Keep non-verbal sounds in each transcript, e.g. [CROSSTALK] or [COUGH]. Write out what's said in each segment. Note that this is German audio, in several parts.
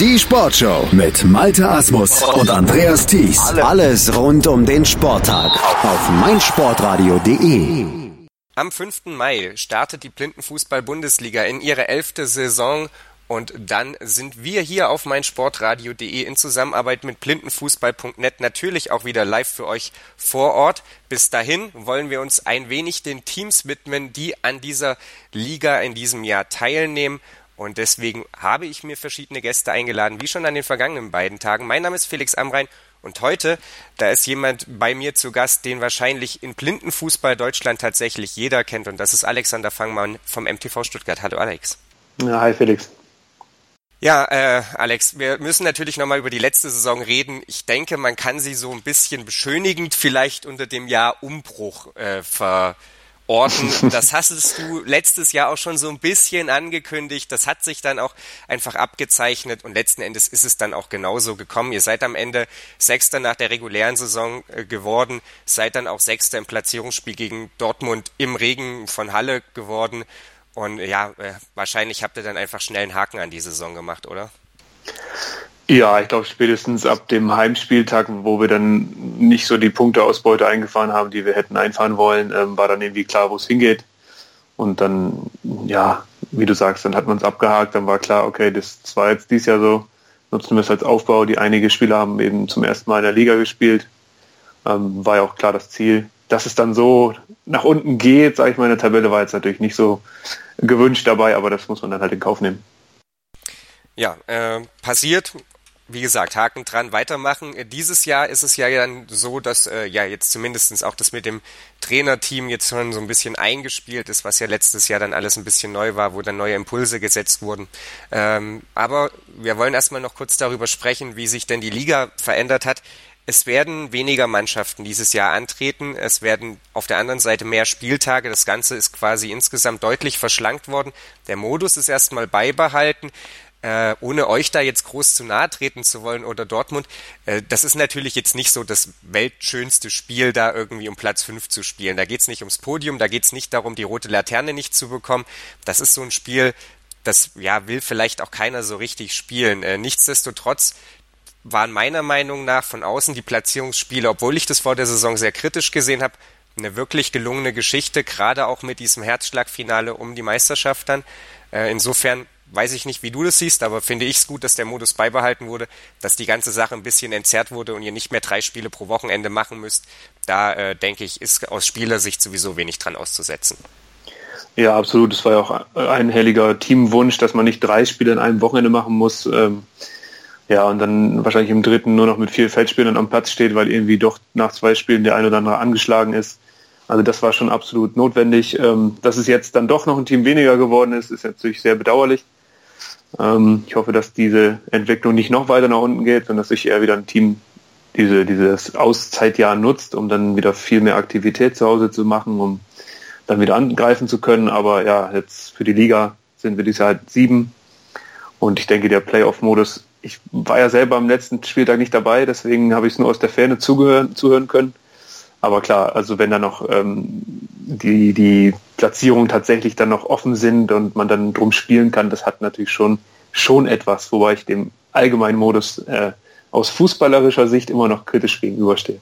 Die Sportshow mit Malte Asmus und Andreas Thies. Alles rund um den Sporttag auf meinsportradio.de. Am 5. Mai startet die Blindenfußball-Bundesliga in ihre elfte Saison und dann sind wir hier auf meinsportradio.de in Zusammenarbeit mit blindenfußball.net natürlich auch wieder live für euch vor Ort. Bis dahin wollen wir uns ein wenig den Teams widmen, die an dieser Liga in diesem Jahr teilnehmen. Und deswegen habe ich mir verschiedene Gäste eingeladen, wie schon an den vergangenen beiden Tagen. Mein Name ist Felix Amrein und heute, da ist jemand bei mir zu Gast, den wahrscheinlich in Blindenfußball Deutschland tatsächlich jeder kennt. Und das ist Alexander Fangmann vom MTV Stuttgart. Hallo Alex. Ja, hi Felix. Ja, äh, Alex, wir müssen natürlich nochmal über die letzte Saison reden. Ich denke, man kann sie so ein bisschen beschönigend vielleicht unter dem Jahr Umbruch äh, verorten. [LAUGHS] Das hast du letztes Jahr auch schon so ein bisschen angekündigt. Das hat sich dann auch einfach abgezeichnet und letzten Endes ist es dann auch genauso gekommen. Ihr seid am Ende Sechster nach der regulären Saison äh, geworden, seid dann auch Sechster im Platzierungsspiel gegen Dortmund im Regen von Halle geworden und ja, äh, wahrscheinlich habt ihr dann einfach schnell einen Haken an die Saison gemacht, oder? Ja, ich glaube spätestens ab dem Heimspieltag, wo wir dann nicht so die Punkteausbeute eingefahren haben, die wir hätten einfahren wollen, ähm, war dann irgendwie klar, wo es hingeht. Und dann, ja, wie du sagst, dann hat man es abgehakt, dann war klar, okay, das war jetzt dieses Jahr so, nutzen wir es als Aufbau. Die einige Spieler haben eben zum ersten Mal in der Liga gespielt. Ähm, war ja auch klar das Ziel. Dass es dann so nach unten geht, sage ich mal, in der Tabelle war jetzt natürlich nicht so gewünscht dabei, aber das muss man dann halt in Kauf nehmen. Ja, äh, passiert. Wie gesagt, Haken dran, weitermachen. Dieses Jahr ist es ja dann so, dass äh, ja jetzt zumindestens auch das mit dem Trainerteam jetzt schon so ein bisschen eingespielt ist, was ja letztes Jahr dann alles ein bisschen neu war, wo dann neue Impulse gesetzt wurden. Ähm, aber wir wollen erstmal noch kurz darüber sprechen, wie sich denn die Liga verändert hat. Es werden weniger Mannschaften dieses Jahr antreten. Es werden auf der anderen Seite mehr Spieltage. Das Ganze ist quasi insgesamt deutlich verschlankt worden. Der Modus ist erstmal beibehalten. Äh, ohne euch da jetzt groß zu nahe treten zu wollen oder Dortmund, äh, das ist natürlich jetzt nicht so das weltschönste Spiel, da irgendwie um Platz 5 zu spielen. Da geht's nicht ums Podium, da geht's nicht darum, die rote Laterne nicht zu bekommen. Das ist so ein Spiel, das ja will vielleicht auch keiner so richtig spielen. Äh, nichtsdestotrotz waren meiner Meinung nach von außen die Platzierungsspiele, obwohl ich das vor der Saison sehr kritisch gesehen habe, eine wirklich gelungene Geschichte, gerade auch mit diesem Herzschlagfinale um die Meisterschaft dann. Äh, insofern weiß ich nicht, wie du das siehst, aber finde ich es gut, dass der Modus beibehalten wurde, dass die ganze Sache ein bisschen entzerrt wurde und ihr nicht mehr drei Spiele pro Wochenende machen müsst. Da äh, denke ich, ist aus Spielersicht sowieso wenig dran auszusetzen. Ja, absolut. Es war ja auch ein helliger Teamwunsch, dass man nicht drei Spiele in einem Wochenende machen muss. Ähm ja, und dann wahrscheinlich im dritten nur noch mit vier Feldspielern am Platz steht, weil irgendwie doch nach zwei Spielen der eine oder andere angeschlagen ist. Also das war schon absolut notwendig. Ähm, dass es jetzt dann doch noch ein Team weniger geworden ist, ist natürlich sehr bedauerlich. Ähm, ich hoffe, dass diese Entwicklung nicht noch weiter nach unten geht, sondern dass sich eher wieder ein Team diese, dieses Auszeitjahr nutzt, um dann wieder viel mehr Aktivität zu Hause zu machen, um dann wieder angreifen zu können. Aber ja, jetzt für die Liga sind wir dieses Jahr halt sieben. Und ich denke, der Playoff-Modus ich war ja selber am letzten Spieltag nicht dabei, deswegen habe ich es nur aus der Ferne zugehören, zuhören können. Aber klar, also wenn da noch ähm, die, die Platzierungen tatsächlich dann noch offen sind und man dann drum spielen kann, das hat natürlich schon, schon etwas, wobei ich dem allgemeinen Modus äh, aus fußballerischer Sicht immer noch kritisch gegenüberstehe.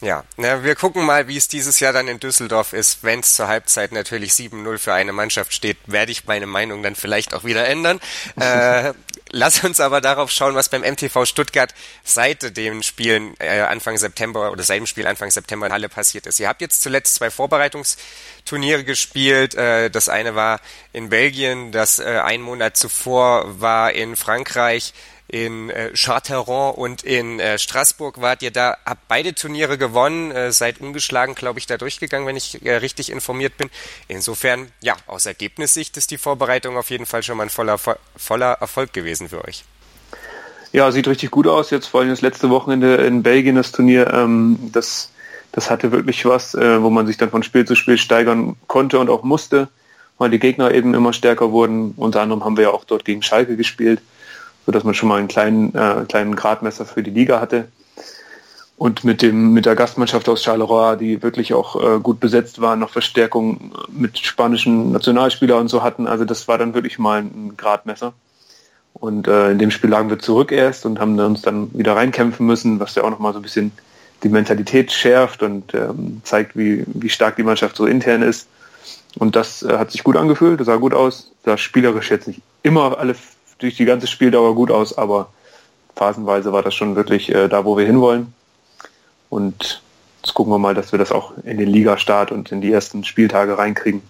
Ja, na, wir gucken mal, wie es dieses Jahr dann in Düsseldorf ist. Wenn es zur Halbzeit natürlich 7-0 für eine Mannschaft steht, werde ich meine Meinung dann vielleicht auch wieder ändern. äh, lass uns aber darauf schauen, was beim MTV Stuttgart seit dem Spielen äh, Anfang September oder seit dem Spiel Anfang September in Halle passiert ist. Ihr habt jetzt zuletzt zwei Vorbereitungsturniere gespielt. Äh, das eine war in Belgien, das äh, ein Monat zuvor war in Frankreich in äh, Charteron und in äh, Straßburg wart ihr da, habt beide Turniere gewonnen, äh, seid ungeschlagen, glaube ich, da durchgegangen, wenn ich äh, richtig informiert bin. Insofern, ja, aus Ergebnissicht ist die Vorbereitung auf jeden Fall schon mal ein voller, voller Erfolg gewesen für euch. Ja, sieht richtig gut aus. Jetzt vor allem das letzte Wochenende in Belgien das Turnier, ähm, das, das hatte wirklich was, äh, wo man sich dann von Spiel zu Spiel steigern konnte und auch musste, weil die Gegner eben immer stärker wurden. Unter anderem haben wir ja auch dort gegen Schalke gespielt sodass man schon mal einen kleinen, äh, kleinen Gradmesser für die Liga hatte. Und mit dem, mit der Gastmannschaft aus Charleroi, die wirklich auch äh, gut besetzt war, noch Verstärkung mit spanischen Nationalspielern und so hatten. Also das war dann wirklich mal ein Gradmesser. Und äh, in dem Spiel lagen wir zurück erst und haben uns dann wieder reinkämpfen müssen, was ja auch nochmal so ein bisschen die Mentalität schärft und ähm, zeigt, wie, wie stark die Mannschaft so intern ist. Und das äh, hat sich gut angefühlt, das sah gut aus. Sah spielerisch jetzt nicht immer alle durch die ganze Spieldauer gut aus, aber phasenweise war das schon wirklich äh, da, wo wir hinwollen. Und jetzt gucken wir mal, dass wir das auch in den Ligastart und in die ersten Spieltage reinkriegen.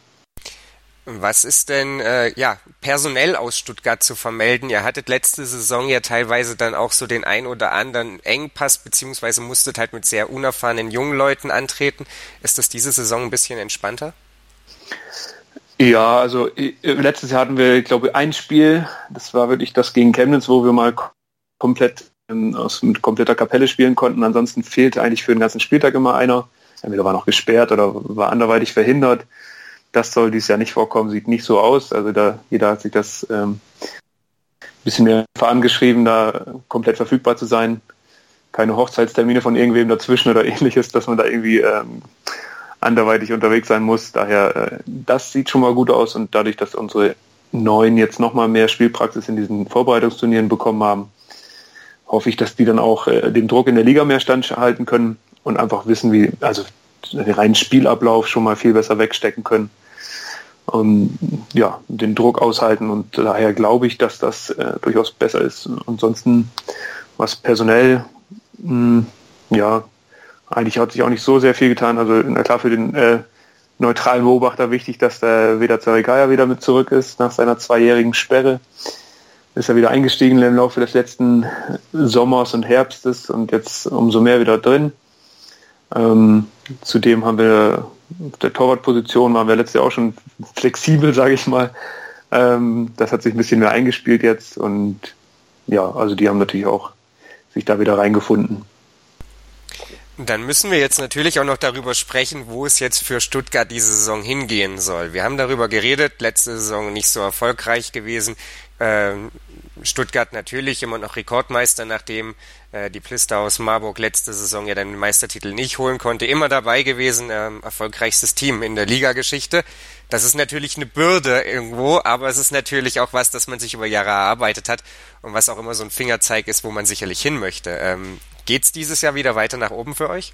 Was ist denn äh, ja personell aus Stuttgart zu vermelden? Ihr hattet letzte Saison ja teilweise dann auch so den ein oder anderen Engpass, beziehungsweise musstet halt mit sehr unerfahrenen jungen Leuten antreten. Ist das diese Saison ein bisschen entspannter? Ja, also letztes Jahr hatten wir, ich glaube, ein Spiel, das war wirklich das gegen Chemnitz, wo wir mal komplett ähm, aus, mit kompletter Kapelle spielen konnten. Ansonsten fehlte eigentlich für den ganzen Spieltag immer einer. Entweder war noch gesperrt oder war anderweitig verhindert. Das soll dies Jahr nicht vorkommen, sieht nicht so aus. Also da jeder hat sich das ähm, bisschen mehr vorangeschrieben, da komplett verfügbar zu sein. Keine Hochzeitstermine von irgendwem dazwischen oder [LAUGHS] ähnliches, dass man da irgendwie ähm, anderweitig unterwegs sein muss. Daher, äh, das sieht schon mal gut aus und dadurch, dass unsere Neuen jetzt nochmal mehr Spielpraxis in diesen Vorbereitungsturnieren bekommen haben, hoffe ich, dass die dann auch äh, dem Druck in der Liga mehr standhalten können und einfach wissen, wie, also den reinen Spielablauf schon mal viel besser wegstecken können. Und ja, den Druck aushalten und daher glaube ich, dass das äh, durchaus besser ist. Ansonsten, was personell, mh, hm, ja, eigentlich hat sich auch nicht so sehr viel getan. Also na klar für den äh, neutralen Beobachter wichtig, dass der Veda Zarikaya wieder mit zurück ist nach seiner zweijährigen Sperre. Ist er wieder eingestiegen im Laufe des letzten Sommers und Herbstes und jetzt umso mehr wieder drin. Ähm, zudem haben wir auf der Torwartposition waren wir letztes Jahr auch schon flexibel, sage ich mal. Ähm, das hat sich ein bisschen mehr eingespielt jetzt und ja, also die haben natürlich auch sich da wieder reingefunden. Dann müssen wir jetzt natürlich auch noch darüber sprechen, wo es jetzt für Stuttgart diese Saison hingehen soll. Wir haben darüber geredet, letzte Saison nicht so erfolgreich gewesen. Ähm, Stuttgart natürlich immer noch Rekordmeister, nachdem äh, die Plister aus Marburg letzte Saison ja den Meistertitel nicht holen konnte. Immer dabei gewesen, ähm, erfolgreichstes Team in der Ligageschichte. Das ist natürlich eine Bürde irgendwo, aber es ist natürlich auch was, das man sich über Jahre erarbeitet hat und was auch immer so ein Fingerzeig ist, wo man sicherlich hin möchte. Ähm, geht's dieses Jahr wieder weiter nach oben für euch?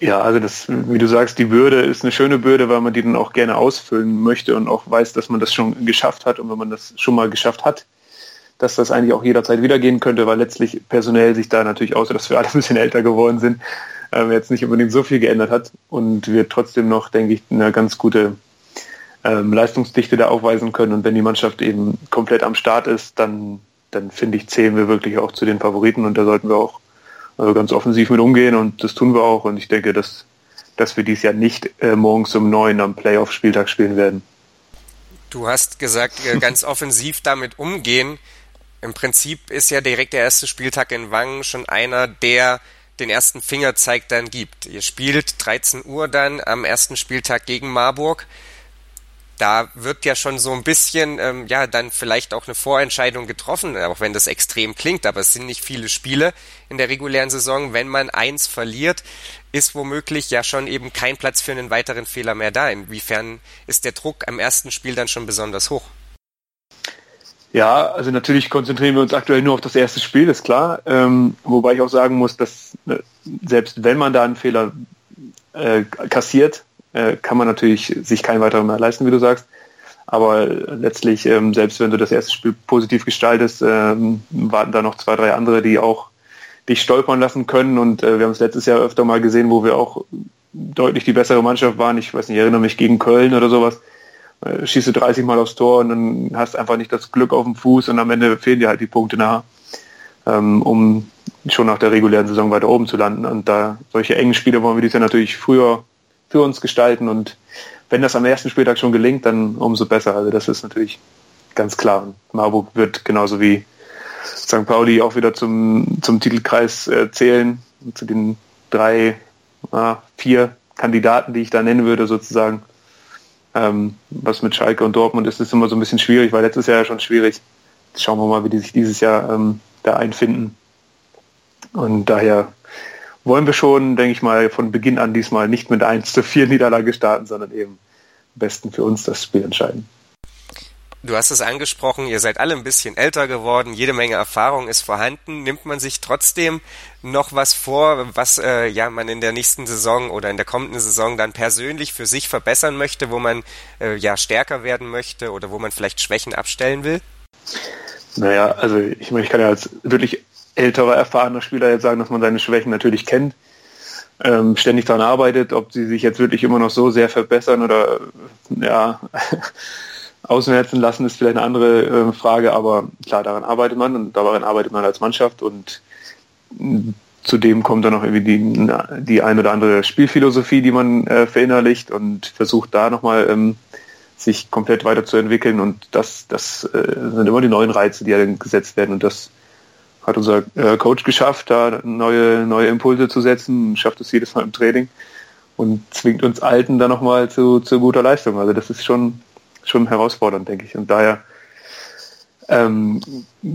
Ja, also das, wie du sagst, die Bürde ist eine schöne Bürde, weil man die dann auch gerne ausfüllen möchte und auch weiß, dass man das schon geschafft hat. Und wenn man das schon mal geschafft hat, dass das eigentlich auch jederzeit wieder gehen könnte, weil letztlich personell sich da natürlich, außer dass wir alle ein bisschen älter geworden sind, äh, jetzt nicht unbedingt so viel geändert hat und wir trotzdem noch, denke ich, eine ganz gute ähm, Leistungsdichte da aufweisen können. Und wenn die Mannschaft eben komplett am Start ist, dann, dann finde ich, zählen wir wirklich auch zu den Favoriten und da sollten wir auch also ganz offensiv mit umgehen und das tun wir auch. Und ich denke, dass, dass wir dies Jahr nicht äh, morgens um neun am Playoff-Spieltag spielen werden. Du hast gesagt, äh, [LAUGHS] ganz offensiv damit umgehen. Im Prinzip ist ja direkt der erste Spieltag in Wangen schon einer, der den ersten Fingerzeig dann gibt. Ihr spielt 13 Uhr dann am ersten Spieltag gegen Marburg da wird ja schon so ein bisschen, ähm, ja, dann vielleicht auch eine Vorentscheidung getroffen, auch wenn das extrem klingt, aber es sind nicht viele Spiele in der regulären Saison. Wenn man eins verliert, ist womöglich ja schon eben kein Platz für einen weiteren Fehler mehr da. Inwiefern ist der Druck am ersten Spiel dann schon besonders hoch? Ja, also natürlich konzentrieren wir uns aktuell nur auf das erste Spiel, ist klar. Ähm, wobei ich auch sagen muss, dass äh, selbst wenn man da einen Fehler äh, kassiert, äh, kann man natürlich sich keinen weiteren mehr leisten, wie du sagst. Aber letztlich, ähm, selbst wenn du das erste Spiel positiv gestaltest, ähm, warten da noch zwei, drei andere, die auch dich stolpern lassen können. Und äh, wir haben es letztes Jahr öfter mal gesehen, wo wir auch deutlich die bessere Mannschaft waren. Ich weiß nicht, ich erinnere mich gegen Köln oder sowas. Äh, schießt du 30 Mal aufs Tor und dann hast einfach nicht das Glück auf dem Fuß und am Ende fehlen dir halt die Punkte nach, ähm, um schon nach der regulären Saison weiter oben zu landen. Und da solche engen Spiele wollen wir dies Jahr natürlich früher für uns gestalten und wenn das am ersten Spieltag schon gelingt, dann umso besser. Also das ist natürlich ganz klar. Und Marburg wird genauso wie St. Pauli auch wieder zum, zum Titelkreis äh, zählen, zu den drei, äh, vier Kandidaten, die ich da nennen würde sozusagen. Ähm, was mit Schalke und Dortmund ist, ist immer so ein bisschen schwierig, weil letztes Jahr ja schon schwierig. schauen wir mal, wie die sich dieses Jahr ähm, da einfinden. Und daher wollen wir schon, denke ich mal, von Beginn an diesmal nicht mit 1 zu 4 Niederlage starten, sondern eben am besten für uns das Spiel entscheiden. Du hast es angesprochen, ihr seid alle ein bisschen älter geworden, jede Menge Erfahrung ist vorhanden. Nimmt man sich trotzdem noch was vor, was äh, ja man in der nächsten Saison oder in der kommenden Saison dann persönlich für sich verbessern möchte, wo man äh, ja stärker werden möchte oder wo man vielleicht Schwächen abstellen will? Naja, also ich meine, ich kann ja als wirklich älterer, erfahrener Spieler jetzt sagen, dass man seine Schwächen natürlich kennt, ähm, ständig daran arbeitet, ob sie sich jetzt wirklich immer noch so sehr verbessern oder ja [LAUGHS] ausmerzen lassen, ist vielleicht eine andere äh, Frage, aber klar, daran arbeitet man und daran arbeitet man als Mannschaft und zudem kommt dann noch irgendwie die, die ein oder andere Spielphilosophie, die man äh, verinnerlicht und versucht da nochmal ähm, sich komplett weiterzuentwickeln und das, das äh, sind immer die neuen Reize, die dann gesetzt werden und das hat unser äh, Coach geschafft, da neue, neue Impulse zu setzen, schafft es jedes Mal im Training und zwingt uns Alten dann nochmal zu, zu guter Leistung. Also das ist schon, schon herausfordernd, denke ich. Und daher ähm,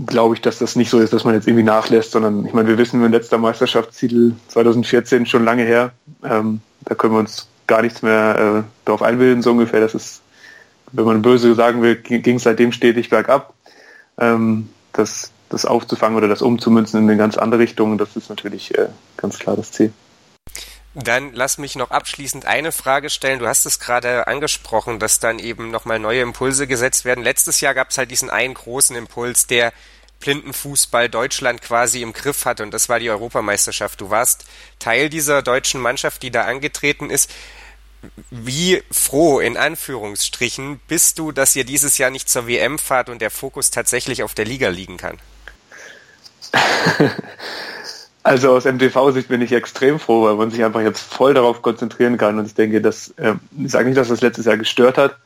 glaube ich, dass das nicht so ist, dass man jetzt irgendwie nachlässt, sondern ich meine, wir wissen, mein letzter Meisterschaftstitel 2014 schon lange her. Ähm, da können wir uns gar nichts mehr äh, darauf einbilden, so ungefähr. Das ist, wenn man böse sagen will, ging es seitdem stetig bergab. Ähm, das, das aufzufangen oder das umzumünzen in eine ganz andere Richtung, das ist natürlich äh, ganz klar das Ziel. Dann lass mich noch abschließend eine Frage stellen. Du hast es gerade angesprochen, dass dann eben nochmal neue Impulse gesetzt werden. Letztes Jahr gab es halt diesen einen großen Impuls, der Blindenfußball Deutschland quasi im Griff hatte und das war die Europameisterschaft. Du warst Teil dieser deutschen Mannschaft, die da angetreten ist. Wie froh in Anführungsstrichen bist du, dass ihr dieses Jahr nicht zur WM fahrt und der Fokus tatsächlich auf der Liga liegen kann? [LAUGHS] Also aus MTV-Sicht bin ich extrem froh, weil man sich einfach jetzt voll darauf konzentrieren kann. Und ich denke, dass, äh, ich sage nicht, dass das letztes Jahr gestört hat,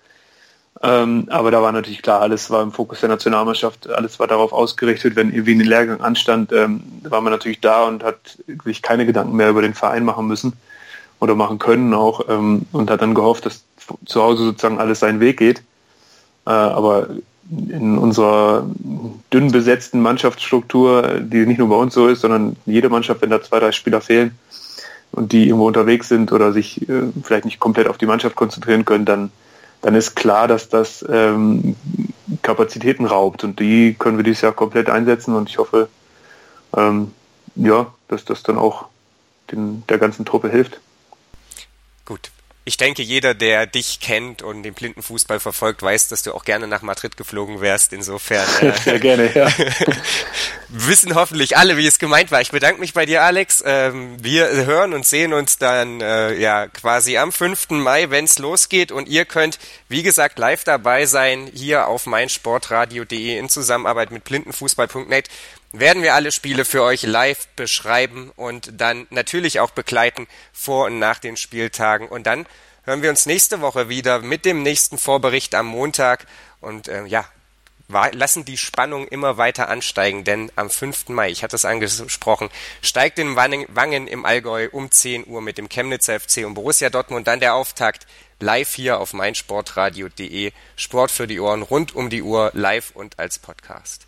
ähm, aber da war natürlich klar, alles war im Fokus der Nationalmannschaft, alles war darauf ausgerichtet, wenn irgendwie ein Lehrgang anstand, ähm, war man natürlich da und hat sich keine Gedanken mehr über den Verein machen müssen oder machen können auch ähm, und hat dann gehofft, dass zu Hause sozusagen alles seinen Weg geht. Äh, aber in unserer dünn besetzten Mannschaftsstruktur, die nicht nur bei uns so ist, sondern jede Mannschaft, wenn da zwei, drei Spieler fehlen und die irgendwo unterwegs sind oder sich äh, vielleicht nicht komplett auf die Mannschaft konzentrieren können, dann, dann ist klar, dass das ähm, Kapazitäten raubt und die können wir dieses Jahr komplett einsetzen und ich hoffe, ähm, ja, dass das dann auch den, der ganzen Truppe hilft. Ich denke, jeder, der dich kennt und den blinden Fußball verfolgt, weiß, dass du auch gerne nach Madrid geflogen wärst. Insofern. [LAUGHS] Äh, Sehr gerne, ja. [LAUGHS] wissen hoffentlich alle, wie es gemeint war. Ich bedanke mich bei dir, Alex. Ähm, wir hören und sehen uns dann äh, ja quasi am 5. Mai, wenn es losgeht. Und ihr könnt, wie gesagt, live dabei sein hier auf meinsportradio.de in Zusammenarbeit mit blindenfußball.net werden wir alle Spiele für euch live beschreiben und dann natürlich auch begleiten vor und nach den Spieltagen. Und dann hören wir uns nächste Woche wieder mit dem nächsten Vorbericht am Montag. Und äh, ja, lassen die Spannung immer weiter ansteigen, denn am 5. Mai, ich hatte es angesprochen, steigt in Wangen im Allgäu um 10 Uhr mit dem Chemnitzer FC und Borussia Dortmund dann der Auftakt live hier auf meinsportradio.de. Sport für die Ohren rund um die Uhr live und als Podcast.